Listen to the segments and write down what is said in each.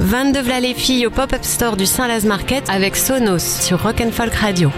22 v'là les filles au pop-up store du Saint-Laz Market avec Sonos sur Rock Folk Radio.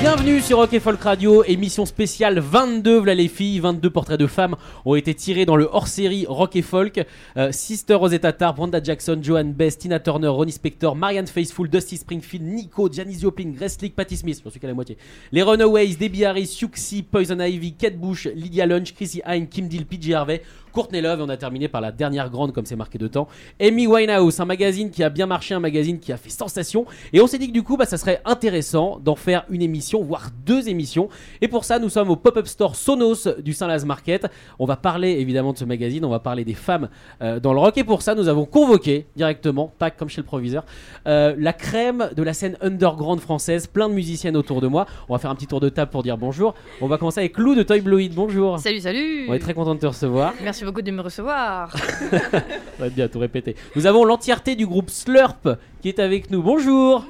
Bienvenue sur Rock and Folk Radio, émission spéciale 22, voilà les filles, 22 portraits de femmes ont été tirés dans le hors-série Rock et Folk. Euh, Sister Rosetta Tarr, Wanda Jackson, Joan Best, Tina Turner, Ronnie Spector, Marianne Faithfull, Dusty Springfield, Nico, Janis Joplin, Grace Slick, Patti Smith, j'en suis qu'à la moitié. Les Runaways, Debbie Harris, Siouxsie, Poison Ivy, Kate Bush, Lydia Lunch, Chrissy Hine, Kim Deal, PJ Harvey, Courtney Love et on a terminé par la dernière grande comme c'est marqué de temps. Amy Winehouse un magazine qui a bien marché un magazine qui a fait sensation. Et on s'est dit que du coup bah, ça serait intéressant d'en faire une émission voire deux émissions. Et pour ça nous sommes au pop-up store Sonos du Saint-Laz Market. On va parler évidemment de ce magazine. On va parler des femmes euh, dans le rock. Et pour ça nous avons convoqué directement tac comme chez le proviseur euh, la crème de la scène underground française. Plein de musiciennes autour de moi. On va faire un petit tour de table pour dire bonjour. On va commencer avec Lou de Toy Bloid bonjour. Salut, salut. On est très content de te recevoir. Merci beaucoup de me recevoir. Ça va être bien tout répéter. Nous avons l'entièreté du groupe Slurp qui est avec nous. Bonjour.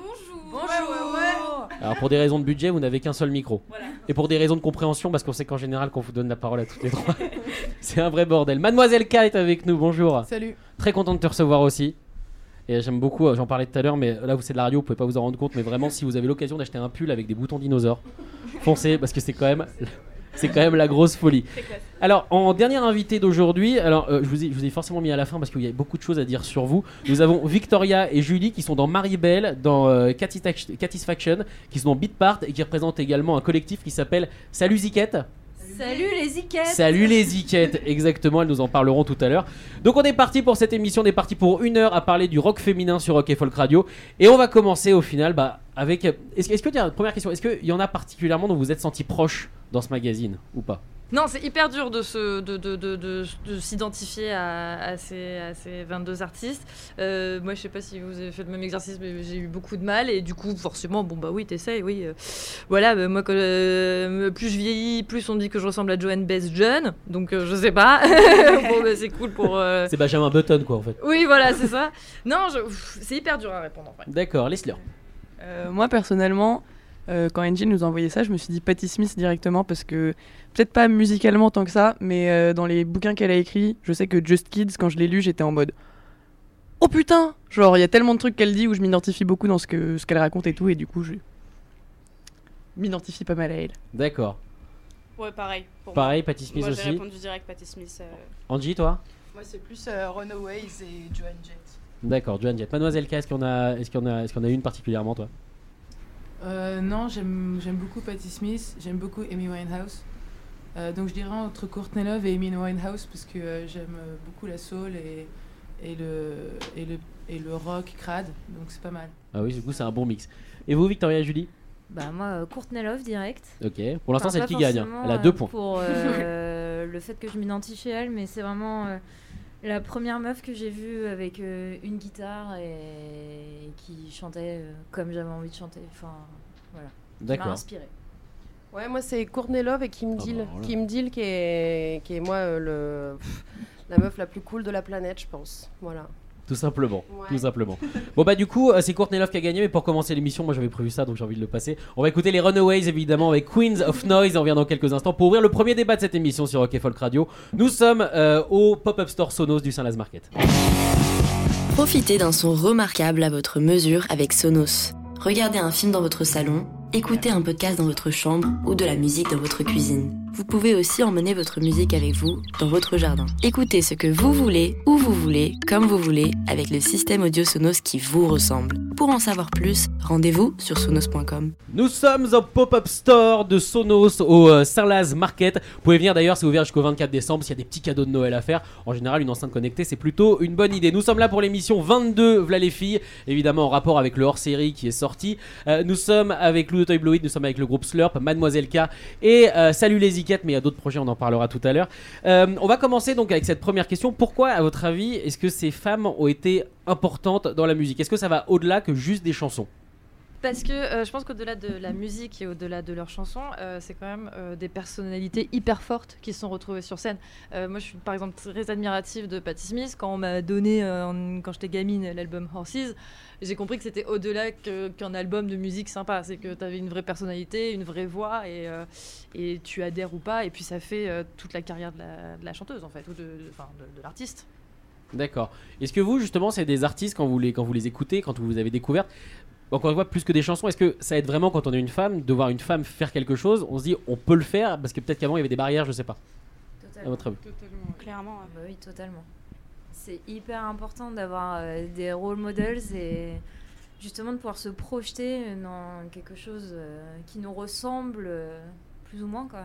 Bonjour. Alors pour des raisons de budget, vous n'avez qu'un seul micro. Et pour des raisons de compréhension, parce qu'on sait qu'en général, qu'on vous donne la parole à toutes les trois, c'est un vrai bordel. Mademoiselle K est avec nous. Bonjour. Salut. Très content de te recevoir aussi. Et j'aime beaucoup, j'en parlais tout à l'heure, mais là vous c'est de la radio, vous pouvez pas vous en rendre compte, mais vraiment si vous avez l'occasion d'acheter un pull avec des boutons dinosaures, foncez parce que c'est quand même, c'est quand même la grosse folie. Alors en dernière invité d'aujourd'hui, alors euh, je, vous ai, je vous ai forcément mis à la fin parce qu'il y a beaucoup de choses à dire sur vous. Nous avons Victoria et Julie qui sont dans Maribel, dans euh, Catis- Catisfaction, qui sont dans Beatpart et qui représentent également un collectif qui s'appelle Salut Ziquette. Salut les Iquettes Salut les Ziquettes, exactement, elles nous en parleront tout à l'heure. Donc on est parti pour cette émission, on est parti pour une heure à parler du rock féminin sur Rock et Folk Radio. Et on va commencer au final bah, avec... Est-ce est-ce que, première question, est-ce qu'il y en a particulièrement dont vous êtes senti proche dans ce magazine ou pas? Non, c'est hyper dur de, se, de, de, de, de- de s'identifier à, à, ces, à ces 22 artistes. Euh, moi, je sais pas si vous avez fait le même exercice, mais j'ai eu beaucoup de mal. Et du coup, forcément, bon, bah oui, t'essayes, oui. euh. voilà, bah, moi, quand, euh, plus je vieillis, plus on me dit que je ressemble à Joanne Best jeune. Donc, euh, je sais pas. bon, bah, c'est cool pour. euh, C'est Benjamin Button quoi en fait. Oui, voilà, c'est ça. Non, je- c'est hyper dur à répondre en fait. D'accord. Euh, moi personnellement, euh, quand Angie nous a envoyé ça, je me suis dit Patti Smith directement parce que peut-être pas musicalement tant que ça, mais euh, dans les bouquins qu'elle a écrits, je sais que Just Kids, quand je l'ai lu, j'étais en mode Oh putain Genre, il y a tellement de trucs qu'elle dit où je m'identifie beaucoup dans ce que ce qu'elle raconte et tout, et du coup, je m'identifie pas mal à elle. D'accord. Ouais, pareil. Pour Pareil, Patti Smith moi, moi j'ai aussi. répondu direct Patti Smith. euh, Angie, toi? Moi, c'est plus euh, Runaways et Joan Jett. D'accord, Joan Jett. Mademoiselle K, est-ce qu'on a, est-ce qu'on a, est-ce qu'on a une particulièrement toi? Euh, non, j'aime beaucoup Patti Smith, j'aime beaucoup Amy Winehouse. Euh, donc je dirais entre Courtney Love et Amy Winehouse parce que euh, j'aime beaucoup la soul et, et, le, et, le, et le rock crade, donc c'est pas mal. Ah oui, du coup c'est un bon mix. Et vous, Victoria et Julie? Bah moi, Courtney Love direct. Ok. Pour l'instant, Enfin, c'est elle qui gagne. hein. Elle a deux points. Pour euh, le fait que je m'identifie à elle, mais c'est vraiment euh, la première meuf que j'ai vue avec euh, une guitare et qui chantait euh, comme j'avais envie de chanter. Enfin, voilà. Qui m'a D'accord. inspirée. Ouais, moi, c'est Courtney Love et Kim Ah Deal. bah, voilà. Kim Deal qui est, qui est moi, euh, le, la meuf la plus cool de la planète, je pense. Voilà. Tout simplement, Ouais. tout simplement. Bon bah du coup euh, c'est Courtney Love qui a gagné mais pour commencer l'émission moi j'avais prévu ça donc j'ai envie de le passer. On va écouter les Runaways évidemment avec Queens of Noise on revient dans quelques instants pour ouvrir le premier débat de cette émission sur Rock et Folk Radio. Nous sommes euh, au pop-up store Sonos du Saint-Laz Market. Profitez d'un son remarquable à votre mesure avec Sonos. Regardez un film dans votre salon, écoutez un podcast dans votre chambre ou de la musique dans votre cuisine. Vous pouvez aussi emmener votre musique avec vous dans votre jardin. Écoutez ce que vous voulez, où vous voulez, comme vous voulez, avec le système audio Sonos qui vous ressemble. Pour en savoir plus, rendez-vous sur sonos.com. Nous sommes au pop-up store de Sonos au euh, Saint-Laz Market. Vous pouvez venir d'ailleurs, c'est ouvert jusqu'au 24 décembre s'il y a des petits cadeaux de Noël à faire. En général, une enceinte connectée, c'est plutôt une bonne idée. Nous sommes là pour l'émission 22, V'là les filles, évidemment en rapport avec le hors-série qui est sorti. Euh, nous sommes avec Lou de Toy Bloid, nous sommes avec le groupe Slurp, Mademoiselle K et euh, Salut les Mais il y a d'autres projets, on en parlera tout à l'heure. Euh, on va commencer donc avec cette première question. Pourquoi, à votre avis, est-ce que ces femmes ont été importantes dans la musique? Est-ce que ça va au-delà que juste des chansons? Parce que euh, je pense qu'au-delà de la musique et au-delà de leurs chansons, euh, c'est quand même euh, des personnalités hyper fortes qui se sont retrouvées sur scène. Moi, je suis par exemple très admirative de Patti Smith. Quand on m'a donné, quand j'étais gamine, l'album Horses, j'ai compris que c'était au-delà qu'un album de musique sympa. C'est que tu avais une vraie personnalité, une vraie voix et, tu adhères ou pas. Et puis ça fait toute la carrière de la, chanteuse en fait, ou de, l'artiste. D'accord. Est-ce que vous, justement, c'est des artistes quand vous les écoutez, quand vous les avez découvertes encore une fois, plus que des chansons, est-ce que ça aide vraiment quand on est une femme de voir une femme faire quelque chose? On se dit, on peut le faire parce que peut-être qu'avant il y avait des barrières, je sais pas. À Totalement. votre avis Clairement. Ah bah oui, totalement. C'est hyper important d'avoir euh, des role models et justement de pouvoir se projeter dans quelque chose euh, qui nous ressemble euh, plus ou moins quoi.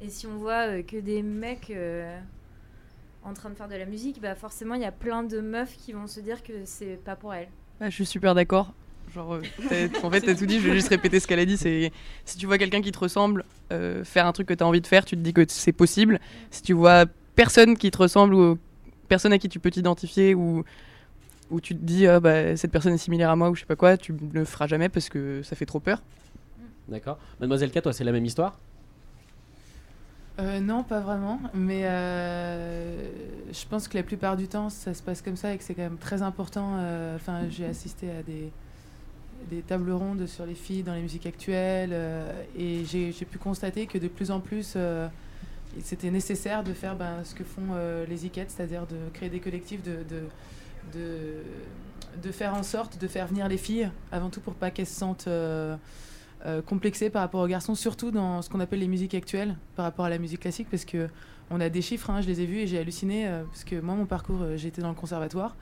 Et si on voit euh, que des mecs euh, en train de faire de la musique, bah forcément il y a plein de meufs qui vont se dire que c'est pas pour elles. Je suis super d'accord. Genre, euh, en fait, t'as tout dit, je vais juste répéter ce qu'elle a dit. C'est si tu vois quelqu'un qui te ressemble euh, faire un truc que t'as envie de faire, tu te dis que c'est possible. Si tu vois personne qui te ressemble ou personne à qui tu peux t'identifier ou où tu te dis ah, bah, cette personne est similaire à moi ou je sais pas quoi, tu ne le feras jamais parce que ça fait trop peur. D'accord. Mademoiselle K, toi, c'est la même histoire? Euh, non, pas vraiment. Mais euh, je pense que la plupart du temps, ça se passe comme ça et que c'est quand même très important. euh, Enfin, j'ai assisté à des, des tables rondes sur les filles dans les musiques actuelles euh, et j'ai pu constater que de plus en plus, euh, c'était nécessaire de faire ben, ce que font euh, les ICAT, c'est-à-dire de créer des collectifs, de, faire en sorte de faire venir les filles, avant tout pour pas qu'elles se sentent. euh, euh, complexé par rapport aux garçons, surtout dans ce qu'on appelle les musiques actuelles, par rapport à la musique classique, parce que on a des chiffres, hein, je les ai vus et j'ai halluciné, parce que moi, mon parcours, été dans le conservatoire,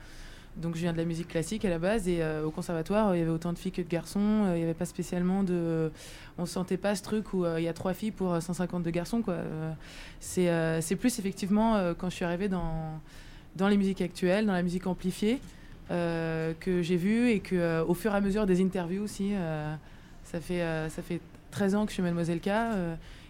donc je viens de la musique classique à la base, et euh, au conservatoire, il y avait autant de filles que de garçons, euh, il n'y avait pas spécialement de... On sentait pas ce truc où euh, il y a trois filles pour euh, 152 garçons, quoi. C'est plus effectivement quand je suis arrivée dans, dans les musiques actuelles, dans la musique amplifiée, que j'ai vu, et que au fur et à mesure des interviews aussi... ça fait, ça fait 13 ans que je suis Mademoiselle K.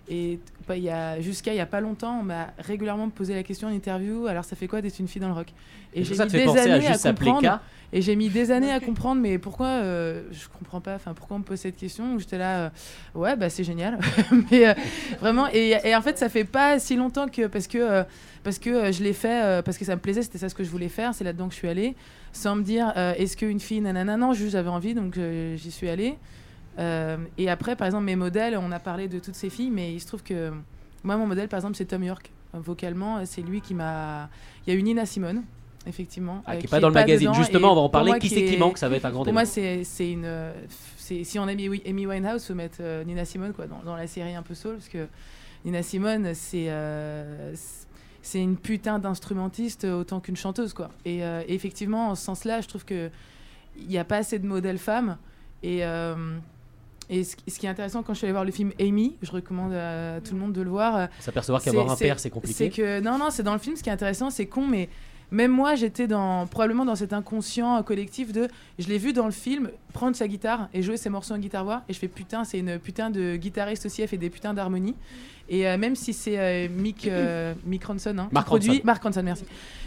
et pas- il y a- jusqu'à il y a pas longtemps, on m'a régulièrement posé la question en interview alors ça fait quoi d'être une fille dans le rock? Et j'ai mis des à années à comprendre. Et j'ai mis des années à comprendre, mais pourquoi euh, Je comprends pas. Enfin, pourquoi on me pose cette question? Où J'étais là, euh, ouais, bah c'est génial. mais euh, vraiment, et, et en fait, ça fait pas si longtemps que parce que euh, parce que euh, je l'ai fait euh, parce que ça me plaisait, c'était ça ce que je voulais faire. C'est là-dedans que je suis allée, sans me dire euh, est-ce qu'une fille, nanana, non, juste j'avais envie, donc euh, j'y suis allée. Euh, et après, par exemple, mes modèles, on a parlé de toutes ces filles, mais il se trouve que moi, mon modèle, par exemple, c'est Tom York. Vocalement, c'est lui qui m'a. Il y a eu Nina Simone, effectivement. Ah, euh, qui est pas dans le magazine. dedans, Justement, et on va en pour parler. moi, Qui c'est qui est- manque? Ça va être un grand Pour débat. moi, c'est une. Si on a mis Amy Winehouse, faut mettre euh, Nina Simone quoi, dans, dans la série un peu soul, parce que Nina Simone, c'est. euh, c'est- une putain d'instrumentiste autant qu'une chanteuse quoi. Et, euh, et effectivement, en ce sens-là, je trouve que il n'y a pas assez de modèles femmes. Et, et ce, qui- ce qui est intéressant quand je suis allée voir le film Amy, je recommande à tout le monde de le voir. euh, S'apercevoir qu'avoir un père, c'est compliqué. C'est que non, non, c'est dans le film. Ce qui est intéressant, c'est con, mais même moi, j'étais dans probablement dans cet inconscient collectif de. Je l'ai vu dans le film prendre sa guitare et jouer ses morceaux en guitare voix, et je fais putain, c'est une putain de guitariste aussi, elle fait des putains d'harmonies. Et euh, même si c'est euh, Mick, euh, Mick Ronson, hein, Mark produit, Ronson. Mark Ronson, merci,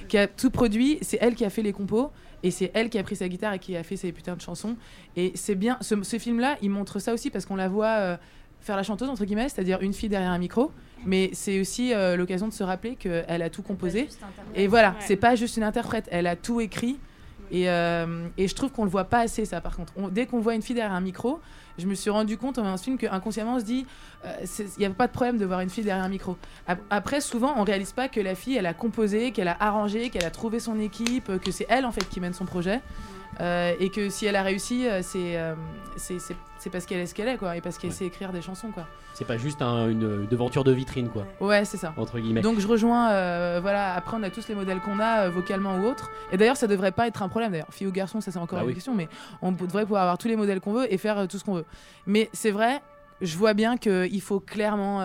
qui a tout produit, c'est elle qui a fait les compos. Et c'est elle qui a pris sa guitare et qui a fait ses putains de chansons. Et c'est bien. Ce, ce film-là, il montre ça aussi parce qu'on la voit euh, faire la chanteuse, entre guillemets, c'est-à-dire une fille derrière un micro. Mais c'est aussi euh, l'occasion de se rappeler qu'elle a tout composé. Et voilà, Ouais. c'est pas juste une interprète, elle a tout écrit. Et, euh, et je trouve qu'on le voit pas assez, ça, par contre. On- dès qu'on voit une fille derrière un micro, je me suis rendu compte en voyant ce film qu'inconsciemment, on se dit, il n'y a pas de problème de voir une fille derrière un micro. Ap- Après, souvent, on réalise pas que la fille, elle a composé, qu'elle a arrangé, qu'elle a trouvé son équipe, euh, que c'est elle, en fait, qui mène son projet. Euh, et que si elle a réussi, euh, c'est euh, c'est- c'est- parce qu'elle est ce qu'elle est, quoi. Et parce qu'elle Ouais. sait écrire des chansons, quoi. C'est pas juste un- une devanture de vitrine, quoi. Ouais, c'est ça. Entre guillemets. Donc je rejoins, euh, voilà, après on a tous les modèles qu'on a, euh, vocalement ou autres. Et d'ailleurs, ça devrait pas être un problème, d'ailleurs. Fille ou garçon, ça c'est encore Bah une oui. question, mais on devrait pouvoir avoir tous les modèles qu'on veut et faire euh, tout ce qu'on veut. Mais c'est vrai, je vois bien qu'il faut clairement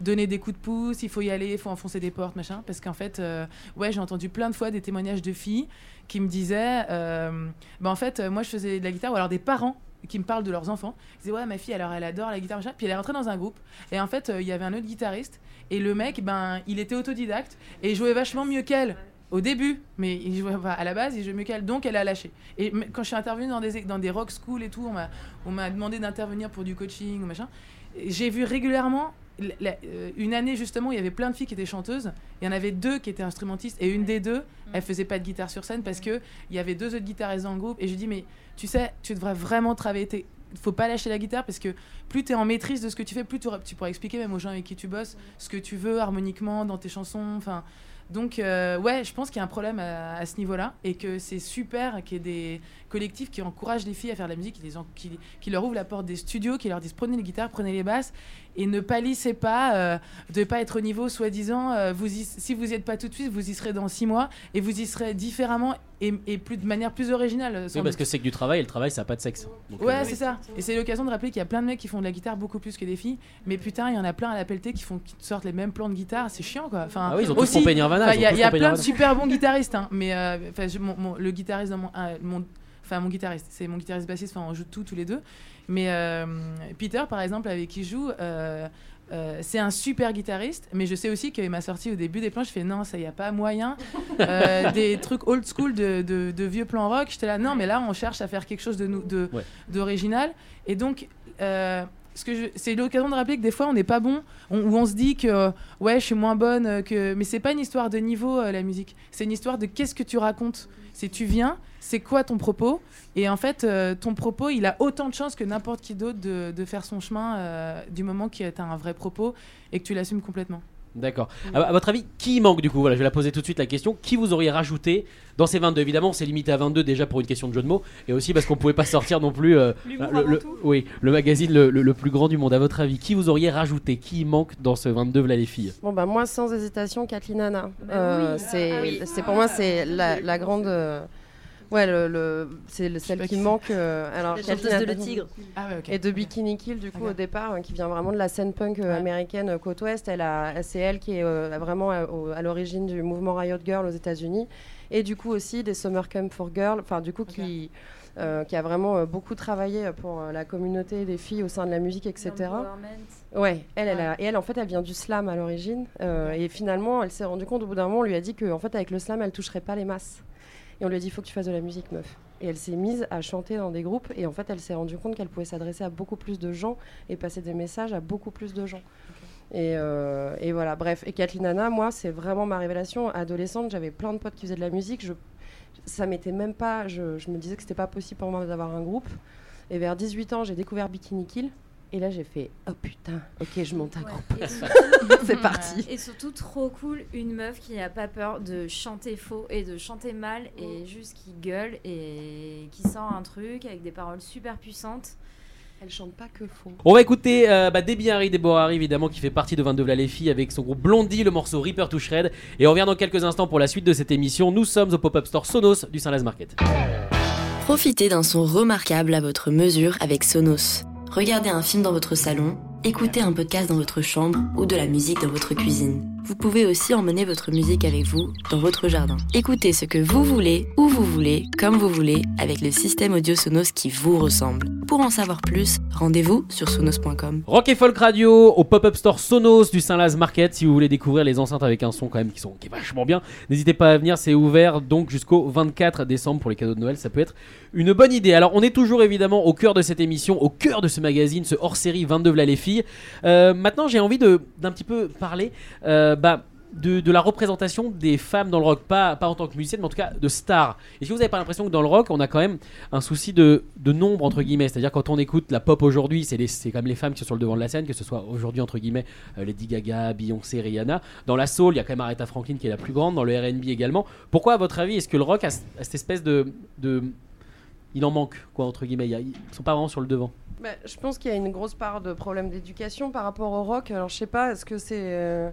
donner des coups de pouce, il faut y aller, il faut enfoncer des portes, machin. Parce qu'en fait, euh, ouais, j'ai entendu plein de fois des témoignages de filles qui me disaient, euh, bah en fait, euh, moi je faisais de la guitare, ou alors des parents qui me parlent de leurs enfants. Ils disaient, ouais, ma fille, alors elle adore la guitare, machin. Puis elle est rentrée dans un groupe. Et en fait, euh, il y avait un autre guitariste. Et le mec, ben, il était autodidacte et il jouait vachement mieux qu'elle au début, mais il jouait, à la base, il jouait mieux qu'elle, donc elle a lâché. Et quand je suis intervenue dans des, dans des rock schools et tout, on m'a- demandé d'intervenir pour du coaching ou machin. J'ai vu régulièrement, la- euh, une année justement, où il y avait plein de filles qui étaient chanteuses. Il y en avait deux qui étaient instrumentistes et une des deux, elle faisait pas de guitare sur scène parce que il y avait deux autres guitaristes dans le groupe. Et je dis, mais tu sais, tu devrais vraiment travailler. tes- faut pas lâcher la guitare parce que plus tu es en maîtrise de ce que tu fais, plus tu pourras expliquer même aux gens avec qui tu bosses ce que tu veux harmoniquement dans tes chansons. Enfin, Donc, euh, ouais, je pense qu'il y a un problème à, ce niveau-là et que c'est super qu'il y ait des collectifs qui encouragent les filles à faire de la musique, qui, leur ouvrent la porte des studios, qui leur disent prenez les guitares, prenez les basses et ne palissez pas euh, de pas être au niveau, soi-disant. euh, si vous n'y êtes pas tout de suite, vous y serez dans six mois et vous y serez différemment et, et plus, de manière plus originale. Oui, parce doute. que c'est que du travail et le travail ça n'a pas de sexe. Donc, Ouais, euh, c'est ça. Et c'est l'occasion de rappeler qu'il y a plein de mecs qui font de la guitare beaucoup plus que des filles. Mais putain, il y en a plein à la pelletée qui font qui sortent les mêmes plans de guitare. C'est chiant, quoi. Enfin, Ah oui, ils ont aussi, Il y a, tous il y a plein de super bons guitaristes, hein, mais euh, je- mon- mon- le guitariste dans mon, euh, mon- enfin mon guitariste, c'est mon guitariste bassiste. Enfin, on joue tout tous les deux. Mais euh, Peter, par exemple, avec qui je joue. euh, euh, c'est un super guitariste, mais je sais aussi qu'il m'a sorti au début des plans. Je fais non, ça y a pas moyen. Euh, des trucs old school de, de- de vieux plans rock. J'étais là, non, mais là, on cherche à faire quelque chose de, nou- de, Ouais. d'original. Et donc, euh, c'est l'occasion de rappeler que des fois, on n'est pas bon, on, ou on se dit que euh, ouais, je suis moins bonne euh, que. Mais c'est pas une histoire de niveau euh, la musique. C'est une histoire de qu'est-ce que tu racontes. C'est tu viens, c'est quoi ton propos? Et en fait, ton propos, il a autant de chances que n'importe qui d'autre de, de faire son chemin du moment que tu as un vrai propos et que tu l'assumes complètement. D'accord. À, à votre avis, qui manque du coup? Voilà, je vais la poser tout de suite la question. Qui vous auriez rajouté dans ces 22 Évidemment, c'est limité à 22 déjà pour une question de jeu de mots et aussi parce qu'on pouvait pas sortir non plus euh, le, avant le- tout. oui, le magazine le, le- le plus grand du monde. À votre avis, qui vous auriez rajouté? Qui manque dans ce 22 V'là les filles? Bon bah moi sans hésitation Kathleen Anna. Bah Euh, oui. c'est Ah oui. c'est pour moi c'est la, la grande euh, ouais le, le- c'est le- celle qui manque euh, alors La chanteuse de Le Tigre. Ah ouais, et de Bikini Kill du coup au départ hein, qui vient vraiment de la scène punk euh, Ouais. américaine euh, côte ouest. Elle a c'est elle qui est euh, vraiment à, l'origine du mouvement Riot Girl aux États-Unis. Et du coup aussi des Summer Camp for Girls enfin du coup qui euh, qui a vraiment euh, beaucoup travaillé pour euh, la communauté des filles au sein de la musique etc Ouais, elle, elle a- et elle, en fait, elle vient du slam à l'origine. euh, Et finalement, elle s'est rendue compte, au bout d'un moment, on lui a dit qu'en fait, avec le slam, elle toucherait pas les masses. Et on lui a dit, il faut que tu fasses de la musique, meuf. Et elle s'est mise à chanter dans des groupes. Et en fait, elle s'est rendue compte qu'elle pouvait s'adresser à beaucoup plus de gens et passer des messages à beaucoup plus de gens. Et, euh, et voilà, bref. Et Kathleen Anna, moi, c'est vraiment ma révélation. Adolescente, j'avais plein de potes qui faisaient de la musique. Je, ça m'était même pas. Je, je me disais que c'était pas possible pour moi d'avoir un groupe. Et vers 18 ans, j'ai découvert Bikini Kill. Et là, j'ai fait Oh putain, ok, je monte un groupe. Et surtout- C'est parti. Et surtout, trop cool, une meuf qui n'a pas peur de chanter faux et de chanter mal et juste qui gueule et qui sort un truc avec des paroles super puissantes. Elle chante pas que faux. On va écouter euh, bah, Debbie Harry, Deborah Harry, évidemment, qui fait partie de 22 V'là les filles avec son groupe Blondie, le morceau Reaper to Shred. Et on revient dans quelques instants pour la suite de cette émission. Nous sommes au pop-up store Sonos du Saint-Laz Market. Profitez d'un son remarquable à votre mesure avec Sonos. Regardez un film dans votre salon, écoutez un podcast dans votre chambre ou de la musique dans votre cuisine. Vous pouvez aussi emmener votre musique avec vous dans votre jardin. Écoutez ce que vous voulez, où vous voulez, comme vous voulez, avec le système audio Sonos qui vous ressemble. Pour en savoir plus, rendez-vous sur sonos.com. Rock et Folk Radio au pop-up store Sonos du Saint-Laz Market. Si vous voulez découvrir les enceintes avec un son quand même qui, sont, est vachement bien, n'hésitez pas à venir. C'est ouvert donc jusqu'au 24 décembre pour les cadeaux de Noël. Ça peut être une bonne idée. Alors, on est toujours évidemment au cœur de cette émission, au cœur de ce magazine, ce hors-série 22 V'là les filles. Euh, maintenant, j'ai envie d'un petit peu parler euh, bah, de, la représentation des femmes dans le rock, pas, pas en tant que musicienne, mais en tout cas de stars. Est-ce que vous n'avez pas l'impression que dans le rock, on a quand même un souci de, de nombre, entre guillemets? C'est-à-dire, quand on écoute la pop aujourd'hui, c'est quand même les femmes qui sont sur le devant de la scène, que ce soit aujourd'hui, entre guillemets, euh, Lady Gaga, Beyoncé, Rihanna. Dans la soul, il y a quand même Aretha Franklin qui est la plus grande, dans le RB également. Pourquoi, à votre avis, est-ce que le rock a, cette espèce de. de il en manque, quoi, entre guillemets? Ils sont pas vraiment sur le devant. Bah, je pense qu'il y a une grosse part de problème d'éducation par rapport au rock. Alors, je sais pas, est-ce que c'est. euh,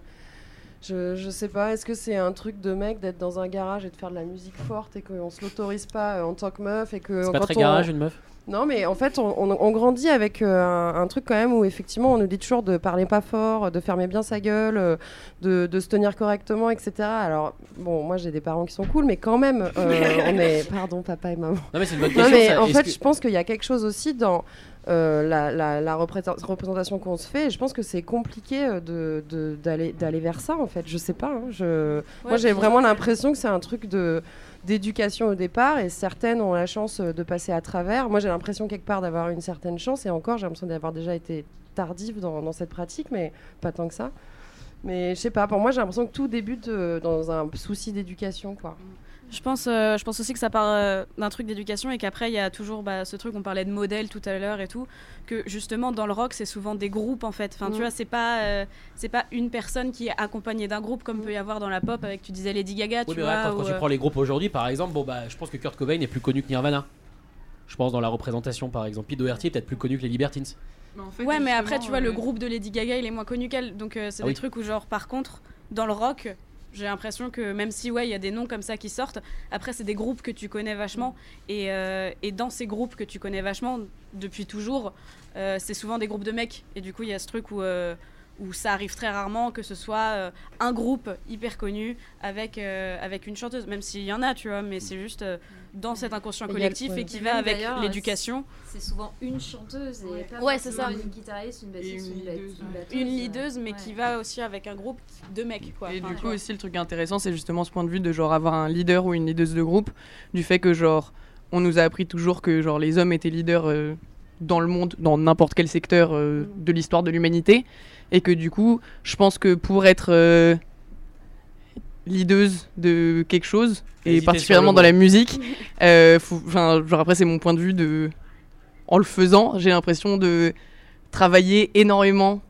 Je, je sais pas, est-ce que c'est un truc de mec d'être dans un garage et de faire de la musique forte et qu'on se l'autorise pas euh, en tant que meuf et que C'est pas quand très on- garage, une meuf Non, mais en fait, on, on- on grandit avec euh, un, un truc quand même où effectivement on nous dit toujours de parler pas fort, de fermer bien sa gueule, euh, de, de se tenir correctement, etc. Alors, bon, moi j'ai des parents qui sont cool, mais quand même, euh, on est. Pardon, papa et maman. Non, mais c'est une bonne Non, question. mais ça. en fait, que- je pense qu'il y a quelque chose aussi dans euh, la, la- la représent- représentation qu'on se fait. Et je pense que c'est compliqué euh, de- de- d'aller d'aller vers ça, en fait. Je sais pas. hein, je... Moi, j'ai vraiment l'impression que c'est un truc de d'éducation au départ et certaines ont la chance euh, de passer à travers. Moi j'ai l'impression quelque part d'avoir une certaine chance et encore j'ai l'impression d'avoir déjà été tardive dans, dans cette pratique mais pas tant que ça. Mais je sais pas, pour moi j'ai l'impression que tout débute euh, dans un souci d'éducation quoi. Je pense, euh, je pense aussi que ça part euh, d'un truc d'éducation et qu'après il y a toujours bah, ce truc, on parlait de modèle tout à l'heure et tout, que justement dans le rock c'est souvent des groupes en fait. Enfin tu Mm. vois, c'est pas, euh, c'est pas une personne qui est accompagnée d'un groupe comme peut y avoir dans la pop avec, tu disais Lady Gaga, Oui, tu mais vois. ouais, quand, tu prends les groupes aujourd'hui, par exemple, bon, bah, je pense que Kurt Cobain est plus connu que Nirvana. Je pense dans la représentation, par exemple. Pete Doherty est peut-être plus connu que les Libertines. Ouais, mais après, tu vois, le groupe de Lady Gaga, il est moins connu qu'elle. Donc, euh, c'est Ah des oui. trucs où, genre, par contre, dans le rock, j'ai l'impression que même si, ouais, il y a des noms comme ça qui sortent, après, c'est des groupes que tu connais vachement. Et, euh, et dans ces groupes que tu connais vachement, depuis toujours, euh, c'est souvent des groupes de mecs. Et du coup, il y a ce truc où. Où ça arrive très rarement que ce soit euh, un groupe hyper connu avec, euh, avec une chanteuse, même s'il y en a, tu vois, mais c'est juste euh, dans cet inconscient collectif ouais. et qui Et va avec l'éducation. C'est souvent une chanteuse et pas Ouais, c'est forcément ça. Une guitariste, une bassiste, une, ba- une batteuse. Une leaduse, mais Ouais. qui va aussi avec un groupe de mecs, quoi. Et Enfin, du coup vois. aussi le truc intéressant c'est justement ce point de vue de genre avoir un leader ou une leaduse de groupe du fait que genre on nous a appris toujours que genre les hommes étaient leaders euh, dans le monde dans n'importe quel secteur euh, de l'histoire de l'humanité et que du coup je pense que pour être euh, leaduse de quelque chose et particulièrement dans la musique euh, faut- genre après c'est mon point de vue de en le faisant j'ai l'impression de travailler énormément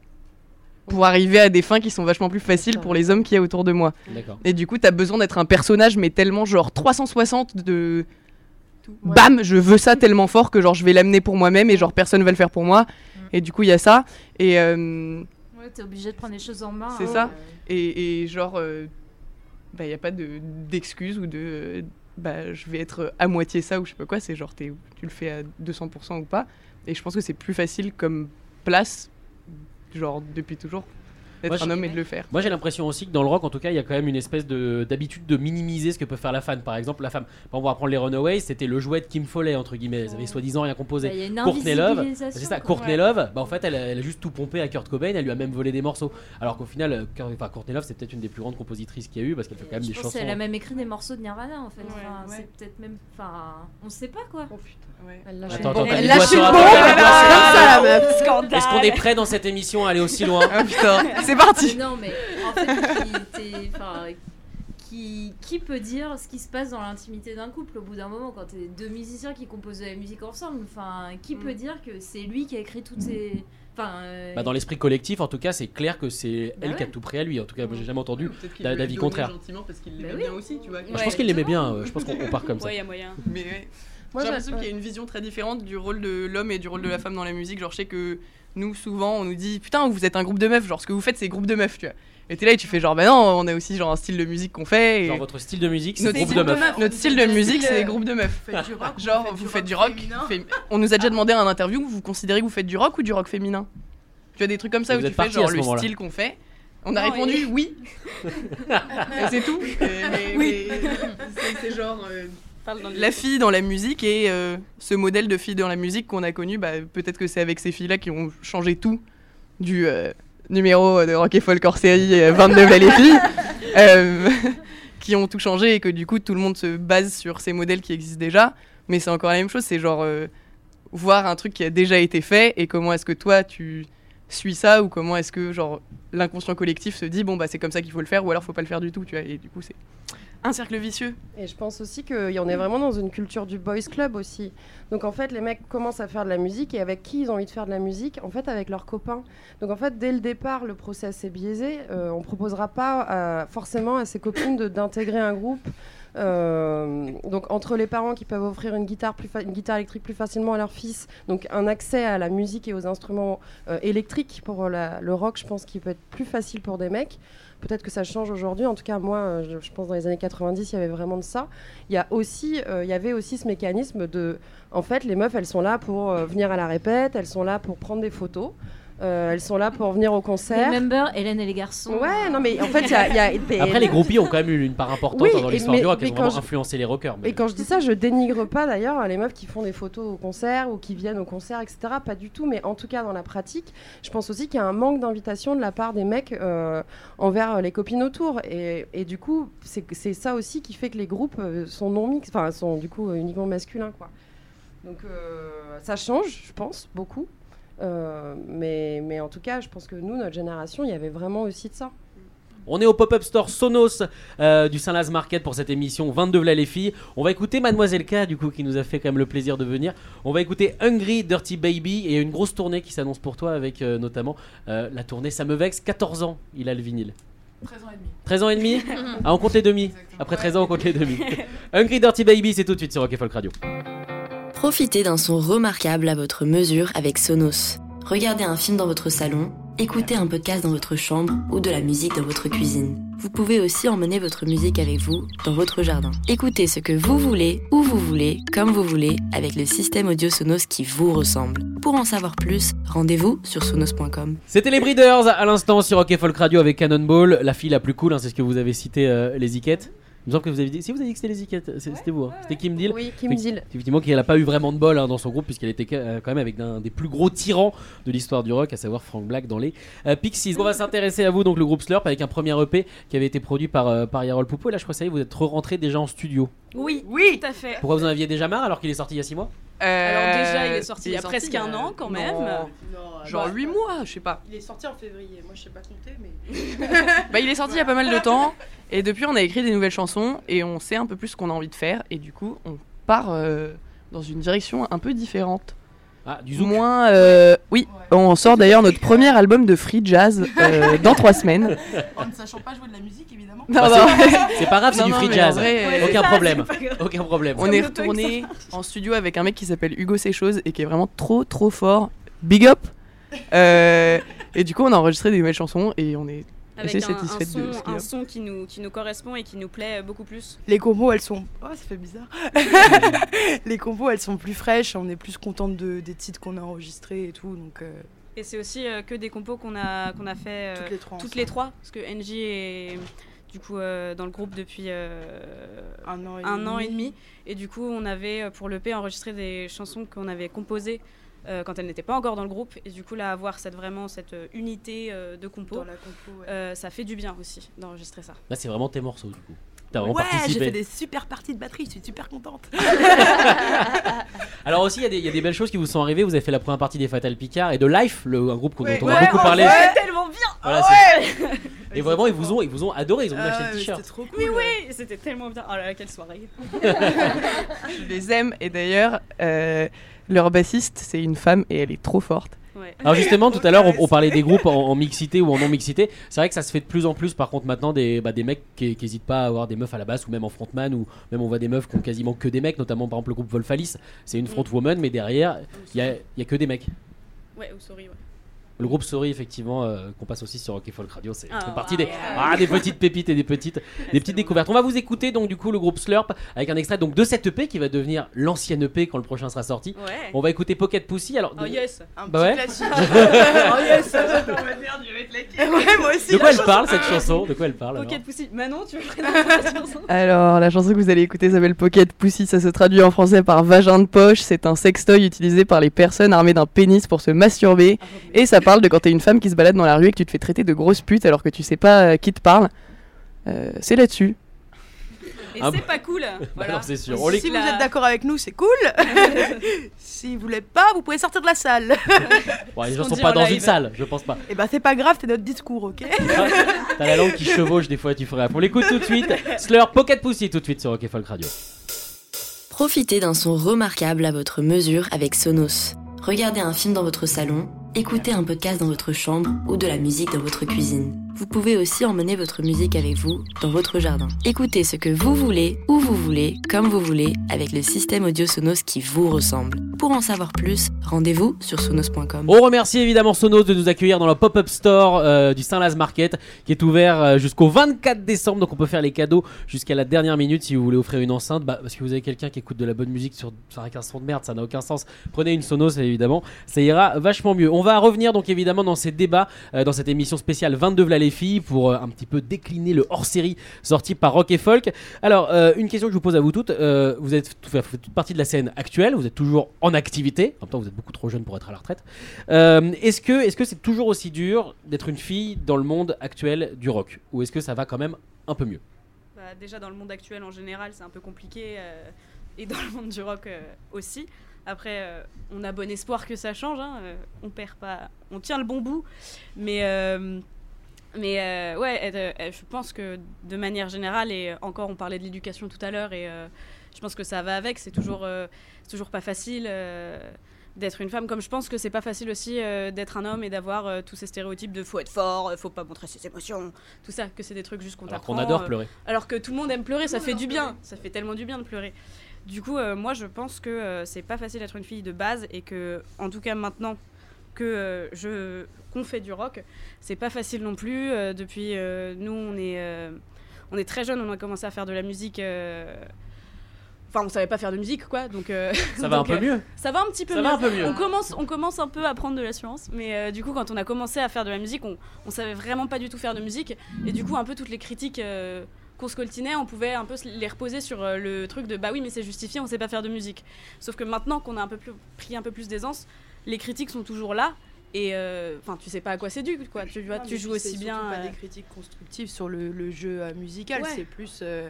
pour arriver à des fins qui sont vachement plus faciles pour les hommes qu'il y a autour de moi. Et du coup, t'as besoin d'être un personnage, mais tellement genre 360 de. Bam, je veux ça tellement fort que genre je vais l'amener pour moi-même et genre personne va le faire pour moi. Et du coup, il y a ça. Et. euh, Ouais, t'es obligé de prendre les choses en main. c'est hein. ça. Et, et genre, il n'y a pas de- d'excuse ou de. euh, bah, je vais être à moitié ça ou je sais pas quoi. C'est genre, t'es- tu le fais à 200% ou pas. Et je pense que c'est plus facile comme place, genre depuis toujours, d'être Moi, un homme et de le faire. Moi j'ai l'impression aussi que dans le rock en tout cas il y a quand même une espèce de d'habitude de minimiser ce que peut faire la fan. Par exemple la femme, on va prendre les Runaways, c'était le jouet de Kim Foley entre guillemets. Elles avaient soi-disant rien composé. Bah, Courtney Love, invisibilisation, c'est ça. quoi. Courtney Ouais. Love, bah en fait elle, a- elle a juste tout pompé à Kurt Cobain, elle lui a même volé des morceaux. Alors qu'au final, euh, Kurt- enfin, Courtney Love c'est peut-être une des plus grandes compositrices qu'il y a eu parce qu'elle fait quand même Je des pense chansons. qu'elle a même écrit des morceaux de Nirvana en fait. Ouais, Enfin, ouais. C'est peut-être même. Enfin, on sait pas quoi. Oh, Elle lâche Attends, attends, Elle lâche sur une un bombe. Est-ce qu'on est prêt dans cette émission à aller aussi loin Ah putain, c'est parti Mais non, mais en fait, qui, peut dire ce qui se passe dans l'intimité d'un couple au bout d'un moment quand t'es deux musiciens qui composent de la musique ensemble? Enfin, qui peut dire que c'est lui qui a écrit toutes ces. Enfin, euh, Bah, dans l'esprit collectif, en tout cas, c'est clair que c'est Bah elle qui a ouais. tout pris à lui. En tout cas, moi, j'ai jamais entendu a d'avis contraire. gentiment parce qu'il Bah l'aimait oui. bien aussi, tu vois. je pense qu'il l'aimait bien. euh, je pense qu'on on part comme ça. Ouais, il y a moyen. Mais ouais. J'ai- l'impression qu'il y a une vision très différente du rôle de l'homme et du rôle de la femme dans la musique. Genre, je sais que nous, souvent, on nous dit Putain, vous êtes un groupe de meufs. Genre, ce que vous faites, c'est groupe de meufs, tu vois. Et t'es là et tu fais genre, bah non, on a aussi genre un style de musique qu'on fait. Et Genre votre style de musique, c'est notre, groupe style de meufs. notre style de musique, c'est euh, groupe de meufs. Vous faites du rock, Genre, vous faites du rock. fé- On nous a déjà demandé en interview, vous considérez que vous faites du rock ou du rock féminin? Tu as des trucs comme ça Et où vous tu fais à genre le style qu'on fait. On a Non, répondu et- oui. et c'est tout. Et- mais- Oui. c'est genre. euh, Parle dans le la fille dans la musique et euh, ce modèle de fille dans la musique qu'on a connu, bah, peut-être que c'est avec ces filles-là qui ont changé tout du euh, numéro de Rock et Folk hors série euh, 29 là les filles, euh, qui ont tout changé et que du coup tout le monde se base sur ces modèles qui existent déjà. Mais c'est encore la même chose, c'est genre voir un truc qui a déjà été fait et comment est-ce que toi tu suis ça ou comment est-ce que genre l'inconscient collectif se dit bon bah c'est comme ça qu'il faut le faire ou alors faut pas le faire du tout tu vois et du coup c'est un cercle vicieux Et je pense aussi en est vraiment dans une culture du boys club aussi. Donc en fait, les mecs commencent à faire de la musique et avec qui ils ont envie de faire de la musique En fait, avec leurs copains. Donc en fait, dès le départ, le process est biaisé. Euh, on proposera pas forcément à ses copines d'intégrer un groupe. Euh, donc entre les parents qui peuvent offrir une guitare, plus une guitare électrique plus facilement à leur fils, donc un accès à la musique et aux instruments euh, électriques pour le rock, je pense qu'il peut être plus facile pour des mecs. Peut-être que ça change aujourd'hui. En tout cas, moi, euh, je, pense dans les années 90, il y avait vraiment de ça. Il y a aussi, euh, il y avait aussi ce mécanisme de, en fait, les meufs, elles sont là pour euh, venir à la répète, elles sont là pour prendre des photos, euh, elles sont là pour venir au concert. Remember, Hélène et les garçons. Ouais, non, mais en fait, il y a, y a des- Après, les groupies ont quand même eu une part importante Oui, dans l'histoire du rock. Elles ont vraiment je- influencé les rockers. mais- Et quand je dis ça, je dénigre pas d'ailleurs les meufs qui font des photos au concert ou qui viennent au concert, etc. Pas du tout, mais en tout cas dans la pratique, je pense aussi qu'il y a un manque d'invitation de la part des mecs euh, envers les copines autour. Et, et du coup, c'est ça aussi qui fait que les groupes euh, sont non mix, enfin sont du coup euh, uniquement masculins, quoi. Donc euh, ça change, je pense, beaucoup. Euh, mais, mais en tout cas, je pense que nous, notre génération, il y avait vraiment aussi de ça. On est au pop-up store Sonos euh, du Saint-Laz Market pour cette émission 22 V'là les filles. On va écouter Mademoiselle K, du coup, qui nous a fait quand même le plaisir de venir. On va écouter Hungry Dirty Baby et une grosse tournée qui s'annonce pour toi avec euh, notamment euh, la tournée Ça me vexe. 14 ans, il a le vinyle. 13 ans et demi. 13 ans et demi Ah, on compte les demi. Après 13 ans, on compte les demi. Hungry Dirty Baby, c'est tout de suite sur Rock Folk Radio. Profitez d'un son remarquable à votre mesure avec Sonos. Regardez un film dans votre salon, écoutez un podcast dans votre chambre ou de la musique dans votre cuisine. Vous pouvez aussi emmener votre musique avec vous dans votre jardin. Écoutez ce que vous voulez, où vous voulez, comme vous voulez, avec le système audio Sonos qui vous ressemble. Pour en savoir plus, rendez-vous sur sonos.com. C'était les Breeders à l'instant sur Rock Folk Radio avec Cannonball, la fille la plus cool, hein, c'est ce que vous avez cité euh, les. Il me semble que vous avez dit. Si vous avez dit que c'était les Iquettes, c'est- c'était vous. hein. C'était Kim Deal. Oui, Kim Deal. Effectivement, qu'elle n'a pas eu vraiment de bol hein, dans son groupe, puisqu'elle était euh, quand même avec un des plus gros tyrans de l'histoire du rock, à savoir Frank Black dans les euh, Pixies. On va s'intéresser à vous, donc le groupe Slurp, avec un premier EP qui avait été produit par, euh, par Yarol Poupo. Et là, je crois que ça y est, vous êtes rentré déjà en studio. Oui, Oui. tout à fait. Pourquoi vous en aviez déjà marre alors qu'il est sorti il y a 6 mois? Alors déjà, il est Euh, sorti il y a presque un an quand même. Non, Genre bah, 8 mois, je sais pas. Il est sorti en février. Moi, je sais pas compter, mais. Bah, il est sorti il y a pas mal de temps. Et depuis, on a écrit des nouvelles chansons et on sait un peu plus ce qu'on a envie de faire. Et du coup, on part euh, dans une direction un peu différente. Ah, du zouk Moins. euh, oui, on sort d'ailleurs notre premier album de free jazz euh, dans trois semaines. En ne sachant pas jouer de la musique, évidemment. Non, Bah, non. C'est pas grave, c'est Non, du free jazz. vrai, Ouais, Aucun ça, problème. Aucun problème. On est retourné en studio avec un mec qui s'appelle Hugo Séchose et qui est vraiment trop trop fort. Big up Euh, Et du coup, on a enregistré des nouvelles chansons et on est Avec un, un satisfaite de son, ce un qui nous, qui nous correspond et qui nous plaît beaucoup plus. Les compos, elles sont. Oh, ça fait bizarre. les compos, elles sont plus fraîches. On est plus contente de, des titres qu'on a enregistrés et tout. Donc, euh, Et c'est aussi euh, que des compos qu'on a, qu'on a fait euh, toutes les trois. toutes les trois, parce que NJ est du coup euh, dans le groupe depuis euh, Un an et un demi. an et demi. Et du coup, on avait pour l'EP enregistré des chansons qu'on avait composées euh, quand elles n'étaient pas encore dans le groupe. Et du coup, là, avoir cette, vraiment cette euh, unité euh, de compos, Dans la compo, ouais. euh, ça fait du bien aussi d'enregistrer ça. Là, c'est vraiment tes morceaux, du coup. T'as vraiment Ouais, j'ai fait des super parties de batterie. Je suis super contente. Alors aussi, il y a des- il y, a des belles choses qui vous sont arrivées. Vous avez fait la première partie des Fatal Picard et de Life, le, un groupe qu'on- Ouais. dont on a Ouais, beaucoup parlé. tellement bien Voilà, c'est- Et vraiment, ils vous ont, ils vous ont adoré. Ils ont même acheté Ah, le mais t-shirt. C'était trop cool. Oui, oui, c'était tellement bien. Oh là là, quelle soirée. Je les aime et d'ailleurs, euh, leur bassiste, c'est une femme et elle est trop forte. Ouais. Alors justement, tout à l'heure, on, on parlait des groupes en, en mixité ou en non mixité. C'est vrai que ça se fait de plus en plus. Par contre, maintenant, des, bah, des mecs qui n'hésitent pas à avoir des meufs à la basse ou même en frontman ou même on voit des meufs qui ont quasiment que des mecs, notamment par exemple le groupe Volfalis. C'est une frontwoman, mais derrière, il y a, il y a que des mecs. Ouais, ou sorry, ouais. Le groupe Sorry, effectivement, euh, qu'on passe aussi sur Rock and Folk Radio, c'est Ah, fait partie des, ah, des petites pépites et des petites, des petites découvertes. On va vous écouter donc du coup le groupe Slurp avec un extrait donc de cette EP qui va devenir l'ancienne EP quand le prochain sera sorti. Ouais. On va écouter Pocket Pussy. Alors, Oh yes. Un Bah petit ouais. classique. oh yes. Ouais, moi aussi. de quoi elle parle cette chanson De quoi elle parle Pocket Pussy. Manon, tu veux présenter la chanson Alors, la chanson que vous allez écouter s'appelle Pocket Pussy. Ça se traduit en français par vagin de poche. C'est un sextoy utilisé par les personnes armées d'un pénis pour se masturber. Et ça parle de quand t'es une femme qui se balade dans la rue et que tu te fais traiter de grosse pute alors que tu sais pas euh, qui te parle. Euh, c'est là-dessus. Et Ah c'est bah. pas cool. Bah Voilà. alors c'est sûr. On Si vous La- êtes d'accord avec nous, c'est cool. si vous l'êtes pas, vous pouvez sortir de la salle. Bon, les gens sont pas dans live. une salle, je pense pas. Et bah c'est pas grave, c'est notre discours, ok T'as la langue qui chevauche des fois, tu ferais. On l'écoute tout de suite. Slurp Pocket Pussy tout de suite sur Rock and Folk Radio. Profitez d'un son remarquable à votre mesure avec Sonos. Regardez un film dans votre salon, écoutez un podcast dans votre chambre ou de la musique dans votre cuisine. Vous pouvez aussi emmener votre musique avec vous dans votre jardin. Écoutez ce que vous voulez, où vous voulez, comme vous voulez, avec le système audio Sonos qui vous ressemble. Pour en savoir plus, rendez-vous sur sonos.com. On remercie évidemment Sonos de nous accueillir dans le pop-up store euh, du Saint-Laz Market qui est ouvert euh, jusqu'au 24 décembre. Donc on peut faire les cadeaux jusqu'à la dernière minute si vous voulez offrir une enceinte. Bah, parce que vous avez quelqu'un qui écoute de la bonne musique sur, sur un son de merde, ça n'a aucun sens. Prenez une Sonos évidemment, ça ira vachement mieux. On va revenir donc évidemment dans ces débats, euh, dans cette émission spéciale 22 V'là les filles pour un petit peu décliner le hors-série sorti par Rock et Folk. Alors une question que je vous pose à vous toutes, vous êtes partie de la scène actuelle, vous êtes toujours en activité, en même temps vous êtes beaucoup trop jeune pour être à la retraite. Euh, est-ce que est-ce que c'est toujours aussi dur d'être une fille dans le monde actuel du rock? Ou est-ce que ça va quand même un peu mieux? Bah, déjà dans le monde actuel en général c'est un peu compliqué euh, et dans le monde du rock euh, aussi. Après on a bon espoir que ça change, hein, on perd pas, on tient le bon bout, mais Mais ouais, je pense que de manière générale, et encore on parlait de l'éducation tout à l'heure, et je pense que ça va avec, c'est toujours, euh, c'est toujours pas facile euh, d'être une femme, comme je pense que c'est pas facile aussi euh, d'être un homme et d'avoir euh, tous ces stéréotypes de faut être fort, faut pas montrer ses émotions, tout ça, que c'est des trucs juste qu'on Alors qu'on adore euh, pleurer. alors que tout le monde aime pleurer, ça fait du bien, ça fait tellement du bien de pleurer. Du coup, euh, moi je pense que euh, c'est pas facile d'être une fille de base et que, en tout cas maintenant que euh, je qu'on fait du rock, c'est pas facile non plus. Euh, depuis, euh, nous on est, euh, on est très jeunes, on a commencé à faire de la musique. Euh, Enfin, on savait pas faire de musique, quoi. Donc euh, Ça va un peu euh, mieux. Ça va un petit peu Ça mieux. va un peu mieux. On commence, on commence un peu à prendre de l'assurance, mais euh, du coup, quand on a commencé à faire de la musique, on, on savait vraiment pas du tout faire de musique, et du coup, un peu toutes les critiques euh, qu'on se coltinait, on pouvait un peu les reposer sur euh, le truc de bah oui, mais c'est justifié, on sait pas faire de musique. Sauf que maintenant qu'on a un peu plus, pris un peu plus d'aisance, les critiques sont toujours là. Et euh, enfin, tu sais pas à quoi c'est dû, quoi. Tu vois, Non, tu joues aussi bien. pas euh, des critiques constructives sur le, le jeu euh, musical, Ouais. c'est plus. euh,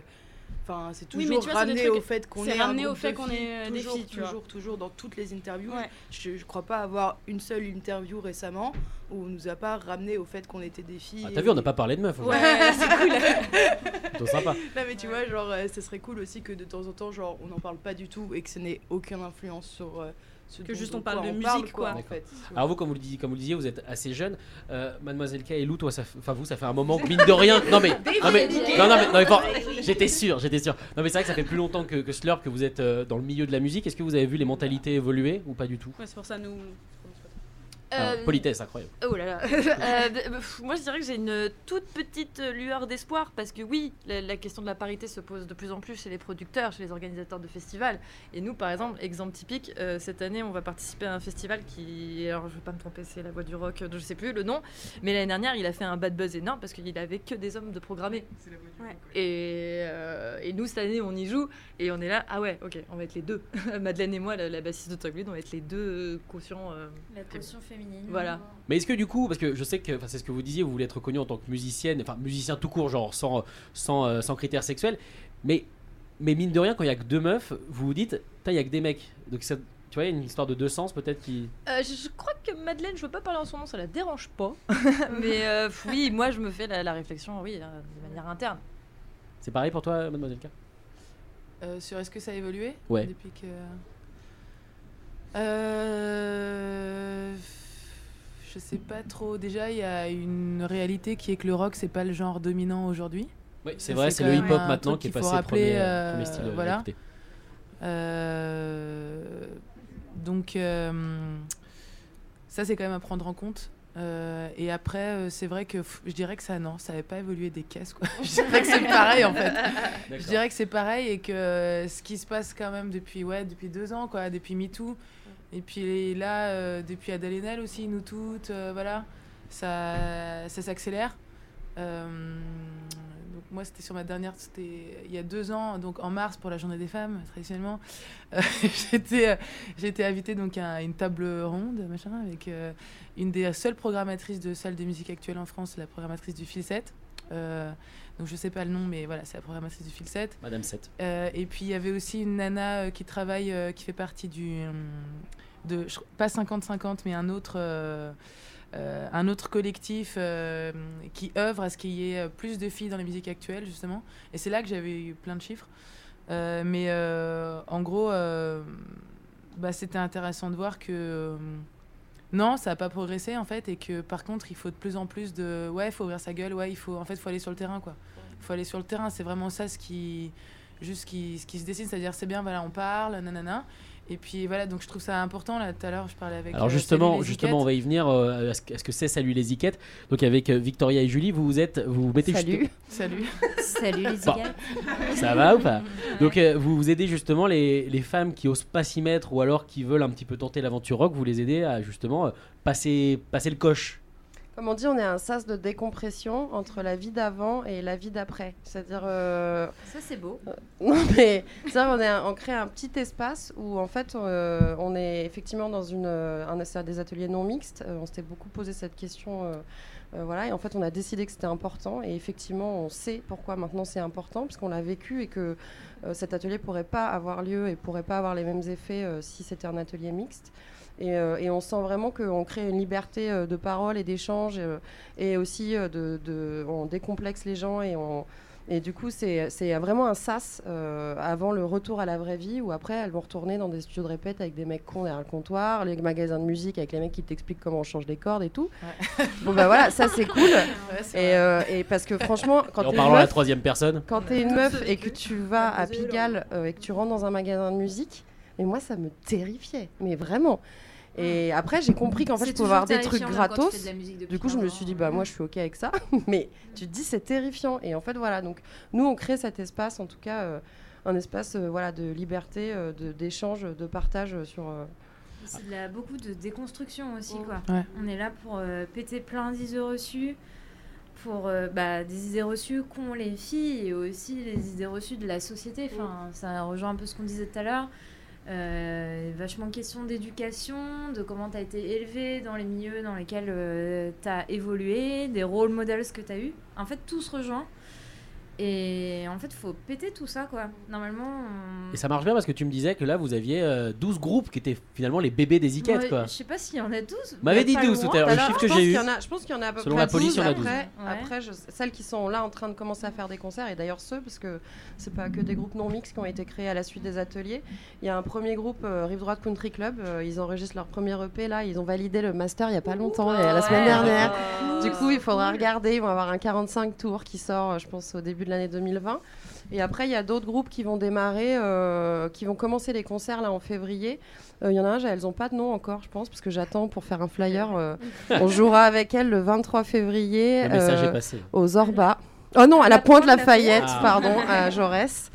Enfin, c'est toujours vois, c'est ramené trucs- au fait qu'on c'est est un ramené au fait qu'on est, euh, des toujours, filles, tu vois. toujours, toujours dans toutes les interviews. Ouais. Je, je crois pas avoir une seule interview récemment où on nous a pas ramené au fait qu'on était des filles. Ah, T'as vu, on n'a pas parlé de meufs. Ouais, c'est cool. Plutôt sympa. Non mais tu vois, genre, euh, ce serait cool aussi que de temps en temps, genre, on n'en parle pas du tout et que ce n'ait aucune influence sur. euh, ce Que juste on parle de on musique, quoi. en fait. Alors vous, comme vous le disiez, comme vous le disiez, vous êtes assez jeune. Euh, Mademoiselle K et Lou, toi, ça, enfin vous, ça fait un moment que mine de rien. Non mais, non mais, non, non, mais, non, mais pas- j'étais sûr, j'étais sûr. Non mais c'est vrai que ça fait plus longtemps que, que Slurp que vous êtes euh, dans le milieu de la musique. Est-ce que vous avez vu les mentalités évoluer ou pas du tout? Ouais, c'est pour ça nous. Ah, Euh, Politesse, incroyable. Oh là là. Euh, moi, je dirais que j'ai une toute petite lueur d'espoir parce que oui, la, la question de la parité se pose de plus en plus chez les producteurs, chez les organisateurs de festivals. Et nous, par exemple, exemple typique, euh, cette année, on va participer à un festival qui, alors je vais pas me tromper, c'est la Voix du Rock, je sais plus le nom, mais l'année dernière, il a fait un bad buzz énorme parce qu'il avait que des hommes de programmés. Ouais. Et, euh, et nous, cette année, on y joue et on est là, ah ouais, ok, on va être les deux. Madeleine et moi, la, la bassiste de Toglude, on va être les deux cautions. euh, La caution féminine. Voilà. Mais est-ce que du coup, parce que je sais que enfin, c'est ce que vous disiez, vous voulez être reconnu en tant que musicienne, enfin musicien tout court, genre sans, sans, euh, sans critères sexuels, mais, mais mine de rien, quand il y a que deux meufs, vous vous dites, il y a que des mecs. Donc ça, tu vois, il y a une histoire de deux sens peut-être qui. Euh, je, je crois que Madeleine, je veux pas parler en son nom, ça la dérange pas. Mais euh, oui, moi je me fais la, la réflexion, oui, de manière interne. C'est pareil pour toi, Mademoiselle K? Euh, sur est-ce que ça a évolué Ouais. Depuis que. Euh, Je sais pas trop. Déjà, il y a une réalité qui est que le rock, c'est pas le genre dominant aujourd'hui. Oui, c'est vrai, c'est le hip-hop maintenant qui est qu'il faut passé rappeler, premier, euh, premier style. euh, voilà. Euh, donc, euh, ça, c'est quand même à prendre en compte. Et après, c'est vrai que je dirais que ça, non, ça n'avait pas évolué des caisses. Quoi. je dirais que c'est pareil en fait. Je dirais que c'est pareil et que ce qui se passe quand même depuis, ouais, depuis deux ans, quoi, depuis MeToo, et puis là, euh, depuis Adèle Haenel aussi, nous toutes, euh, voilà, ça, ça s'accélère. Euh, donc moi, c'était sur ma dernière, c'était il y a deux ans, donc en mars pour la Journée des femmes, traditionnellement. Euh, j'étais, été invitée donc à une table ronde, machin, avec une des seules programmatrices de salle de musique actuelle en France, la programmatrice du Fil 7. Euh, donc je sais pas le nom, mais voilà, c'est la programmatrice du Fil 7. Madame 7. Euh, et puis il y avait aussi une nana euh, qui travaille, euh, qui fait partie du. de, pas 50-50, mais un autre. un autre collectif qui œuvre à ce qu'il y ait plus de filles dans la musique actuelle, justement. Et c'est là que j'avais eu plein de chiffres. Mais en gros, bah, c'était intéressant de voir que non, ça n'a pas progressé en fait, et que par contre, il faut de plus en plus de ouais, il faut ouvrir sa gueule, ouais, il faut en fait, faut aller sur le terrain quoi. Il faut aller sur le terrain, c'est vraiment ça ce qui juste qui, ce qui se dessine, c'est-à-dire c'est bien, voilà, on parle, nanana. Et puis voilà, donc je trouve ça important. Là, tout à l'heure, je parlais avec. Alors euh, justement, on va y venir euh, à ce que- c'est Salut les Ziquettes. Donc avec euh, Victoria et Julie, vous vous êtes, vous vous mettez Salut. Salut. Salut les Bon. Ça va ou pas Donc euh, vous vous aidez justement les, les femmes qui osent pas s'y mettre ou alors qui veulent un petit peu tenter l'aventure rock, vous les aidez à justement euh, passer, passer le coche. Comme on dit, on est un sas de décompression entre la vie d'avant et la vie d'après. C'est-à-dire. euh, Ça c'est beau. Non, mais on, est un- on crée un petit espace où en fait euh, on est effectivement dans une, euh, un, des ateliers non mixtes. On s'était beaucoup posé cette question voilà, et en fait, on a décidé que c'était important. Et effectivement, on sait pourquoi maintenant c'est important, puisqu'on l'a vécu et que cet atelier pourrait pas avoir lieu et pourrait pas avoir les mêmes effets si c'était un atelier mixte. Et, euh, et on sent vraiment qu'on crée une liberté euh, de parole et d'échange, euh, et aussi euh, de, de- on décomplexe les gens et on. Et du coup, c'est vraiment un sas euh, avant le retour à la vraie vie, où après, elles vont retourner dans des studios de répète avec des mecs cons derrière le comptoir, les magasins de musique avec les mecs qui t'expliquent comment on change les cordes et tout. Bon, bah voilà, ça c'est cool. et, euh, et parce que franchement, quand Et en parlant à la meuf- troisième personne. quand t'es une meuf et que tu vas à Pigalle euh, et que tu rentres dans un magasin de musique, mais moi ça me terrifiait, mais vraiment. Et après j'ai compris qu'en fait je pouvais avoir des trucs tu gratos. de Du coup je me 15 suis dit bah moi je suis ok avec ça, mais tu te dis c'est terrifiant. Et en fait voilà donc nous on crée cet espace en tout cas euh, un espace euh, voilà de liberté, euh, de d'échange, de partage euh, sur. euh, C'est de la- beaucoup de déconstruction aussi, Oh. quoi. Ouais. On est là pour euh, péter plein d'idées reçues, pour euh, bah, des idées reçues qu'ont les filles et aussi les idées reçues de la société. Enfin, ça rejoint un peu ce qu'on disait tout à l'heure. Euh, vachement question d'éducation, de comment tu as été élevé dans les milieux dans lesquels tu as évolué, des role models que tu as eu. En fait, tout se rejoint. Et en fait, faut péter tout ça, quoi. Normalement, on- Et ça marche bien parce que tu me disais que là, vous aviez euh, 12 groupes qui étaient finalement les bébés des Iquettes, Ouais, quoi. Je sais pas s'il y en a 12. Vous m'avez dit pas 12 tout à l'heure, le chiffre je que pense j'ai qu'il eu. y en a- je pense qu'il y en a à peu Selon près la police, il y en a 12. 12. Après, Ouais. après, je- celles qui sont là en train de commencer à faire des concerts, et d'ailleurs ceux, parce que c'est pas que des groupes non mixtes qui ont été créés à la suite des ateliers. Il y a un premier groupe, euh, Rive Droite Country Club, euh, ils enregistrent leur premier EP là, ils ont validé le master il y a pas longtemps, et la semaine dernière. Du coup, il faudra regarder. Ils vont avoir un 45 tours qui sort, euh, je pense, au début de l'année 2020. Et après, il y a d'autres groupes qui vont démarrer, euh, qui vont commencer les concerts là en février. Euh, Il y en a un, elles n'ont pas de nom encore, je pense, parce que j'attends pour faire un flyer. euh, on jouera avec elles le 23 février Le message euh, est passé. aux Orba. Oh non, à la Pointe Lafayette, Ah. pardon, à Jaurès.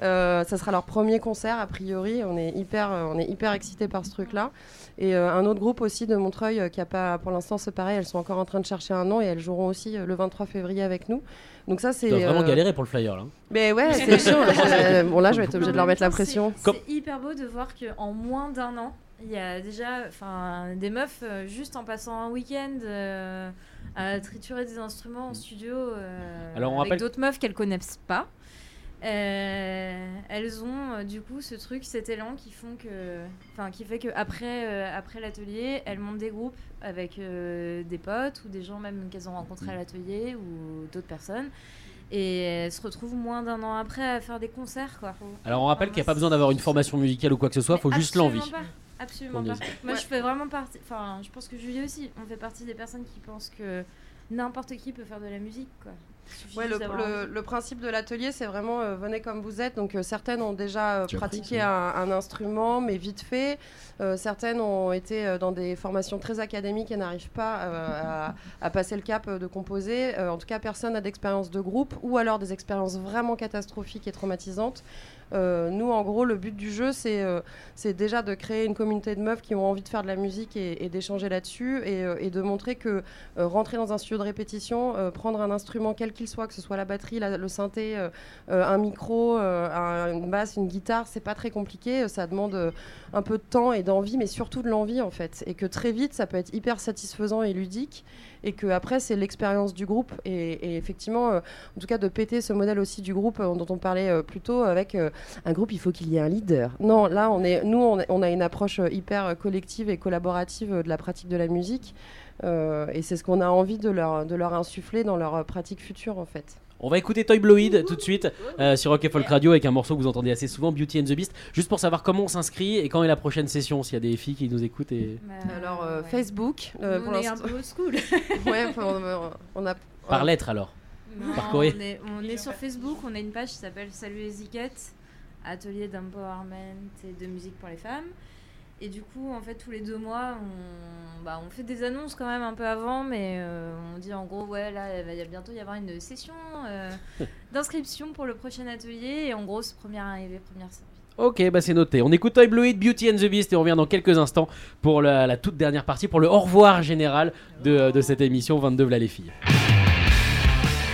Euh, ça sera leur premier concert a priori. On est hyper, euh, on est hyper excités par ce truc-là. Et euh, un autre groupe aussi de Montreuil euh, qui a pas, pour l'instant, c'est pareil. Elles sont encore en train de chercher un nom et elles joueront aussi euh, le 23 février avec nous. Donc ça, c'est. vraiment euh, galérer pour le flyer, là. Mais ouais, c'est chiant. Je- bon là, je vais être obligée de leur mettre la pression. C'est hyper beau de voir qu'en moins d'un an, il y a déjà enfin, des meufs, euh, juste en passant un week-end euh, à triturer des instruments en studio euh, Alors, on avec rappelle- d'autres meufs qu'elles connaissent pas. Euh, elles ont euh, du coup ce truc, cet élan qui font que, enfin qui fait que après euh, après l'atelier, elles montent des groupes avec euh, des potes ou des gens même qu'elles ont rencontrés à l'atelier ou d'autres personnes et elles se retrouvent moins d'un an après à faire des concerts quoi. Alors, on rappelle qu'il n'y a pas besoin d'avoir une formation musicale ou quoi que ce soit, il faut juste l'envie. Absolument pas. Moi, je fais vraiment partie. Enfin, je pense que Julie aussi. On fait partie des personnes qui pensent que n'importe qui peut faire de la musique, quoi. Ouais, le, principe de l'atelier, c'est vraiment euh, venez comme vous êtes. Donc euh, certaines ont déjà euh, pratiqué un, un instrument, mais vite fait. Euh, certaines ont été euh, dans des formations très académiques et n'arrivent pas euh, à, à passer le cap euh, de composer. Euh, en tout cas, personne n'a d'expérience de groupe ou alors des expériences vraiment catastrophiques et traumatisantes. Euh, nous, en gros, le but du jeu, c'est euh, c'est déjà de créer une communauté de meufs qui ont envie de faire de la musique et, d'échanger là-dessus et, euh, et de montrer que rentrer dans un studio de répétition, prendre un instrument quel qu'il soit, que ce soit la batterie, le synthé, un micro, un- une basse, une guitare, c'est pas très compliqué. Ça demande un peu de temps et d'envie, mais surtout de l'envie en fait. Et que très vite, ça peut être hyper satisfaisant et ludique. Et que après, c'est l'expérience du groupe. Et, effectivement, euh, en tout cas, de péter ce modèle aussi du groupe euh, dont on parlait euh, plus tôt avec un groupe, il faut qu'il y ait un leader. Non, là, on est, nous, on, on a une approche hyper collective et collaborative de la pratique de la musique. Et c'est ce qu'on a envie de leur, de leur insuffler dans leur pratique future, en fait. On va écouter Toy Bloid tout de suite euh, sur Rock and Folk Radio avec un morceau que vous entendez assez souvent, Beauty and the Beast. Juste pour savoir comment on s'inscrit et quand est la prochaine session, s'il y a des filles qui nous écoutent. Et... Bah, Alors, euh, ouais. Facebook, euh, on est un peu old school. ouais, enfin, on, on a. Par lettre alors. Non, Par courrier. On est, on est sur Facebook, on a une page qui s'appelle Salut les Ziquettes, atelier d'empowerment et de musique pour les femmes. Et du coup, en fait, tous les deux mois, on, bah, on fait des annonces quand même un peu avant, mais euh, on dit en gros, ouais, là, il va y a bientôt y avoir une session euh, d'inscription pour le prochain atelier. Et en gros, c'est première arrivée, première servie. Ok, bah c'est noté. On écoute Toy Bloid, Beauty and the Beast et on revient dans quelques instants pour la, la toute dernière partie, pour le au revoir général de, de cette émission 22 V'là les filles.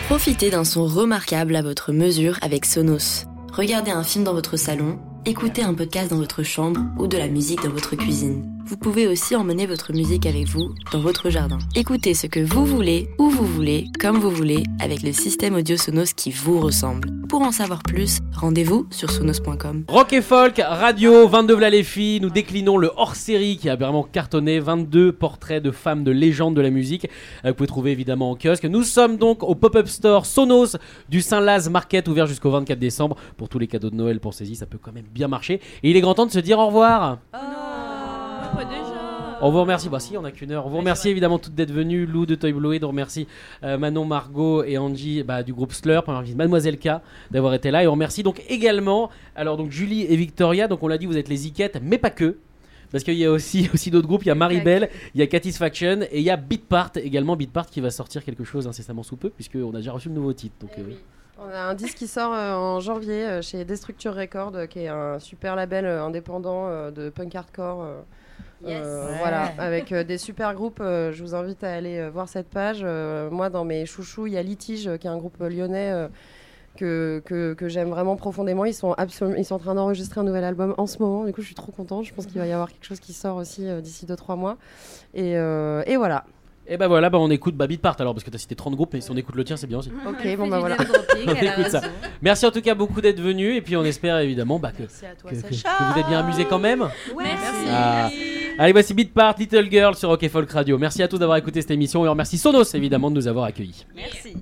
Profitez d'un son remarquable à votre mesure avec Sonos. Regardez un film dans votre salon, écoutez un podcast dans votre chambre ou de la musique dans votre cuisine. Vous pouvez aussi emmener votre musique avec vous dans votre jardin. Écoutez ce que vous voulez, où vous voulez, comme vous voulez, avec le système audio Sonos qui vous ressemble. Pour en savoir plus, rendez-vous sur sonos.com. Rock et folk, radio, 22 v'là les filles, nous déclinons le hors-série qui a vraiment cartonné, 22 portraits de femmes de légende de la musique, euh, vous pouvez trouver évidemment en kiosque. Nous sommes donc au pop-up store Sonos du Saint-Laz Market, ouvert jusqu'au 24 décembre. Pour tous les cadeaux de Noël, pensez-y, ça peut quand même bien marcher. Et il est grand temps de se dire au revoir. Pas déjà. On vous remercie, bah si on a qu'une heure. On vous remercie évidemment toutes d'être venues, Lou de Toy Blue, on remercie euh, Manon, Margot et Angie bah, du groupe remercie Mademoiselle K d'avoir été là et on remercie donc également, alors donc Julie et Victoria, donc on l'a dit vous êtes les Iquettes, mais pas que. Parce qu'il y a aussi, aussi d'autres groupes, il y a Maribel, il y a Catisfaction et il y a Beatpart également, Beatpart qui va sortir quelque chose incessamment sous peu puisqu'on a déjà reçu le nouveau titre. Donc, euh, On a un disque qui sort euh, en janvier euh, chez Destructure Records, euh, qui est un super label indépendant de punk hardcore. Euh, Yes. euh, Ouais. Voilà, avec euh, des super groupes. euh, je vous invite à aller euh, voir cette page. Euh, moi, dans mes chouchous, il y a Litige, euh, qui est un groupe lyonnais. euh, que, que, que j'aime vraiment profondément. Ils sont, absolument, ils sont en train d'enregistrer un nouvel album en ce moment. Du coup, je suis trop contente. Je pense qu'il va y avoir quelque chose qui sort aussi euh, d'ici 2-3 mois. Et, euh, et voilà. Et bah voilà, bah on écoute bah, Beatpart alors parce que t'as cité 30 groupes, mais si on écoute le tien, c'est bien aussi. Ok, bon bah voilà. On écoute ça. Merci en tout cas beaucoup d'être venus et puis on espère évidemment bah, que, à toi, que, que- Sacha. que vous êtes bien amusés quand même. Merci. Ah. Allez, voici Beatpart, Little Girl sur Rock et Folk Radio. Merci à tous d'avoir écouté cette émission et on remercie Sonos évidemment de nous avoir accueillis. Merci.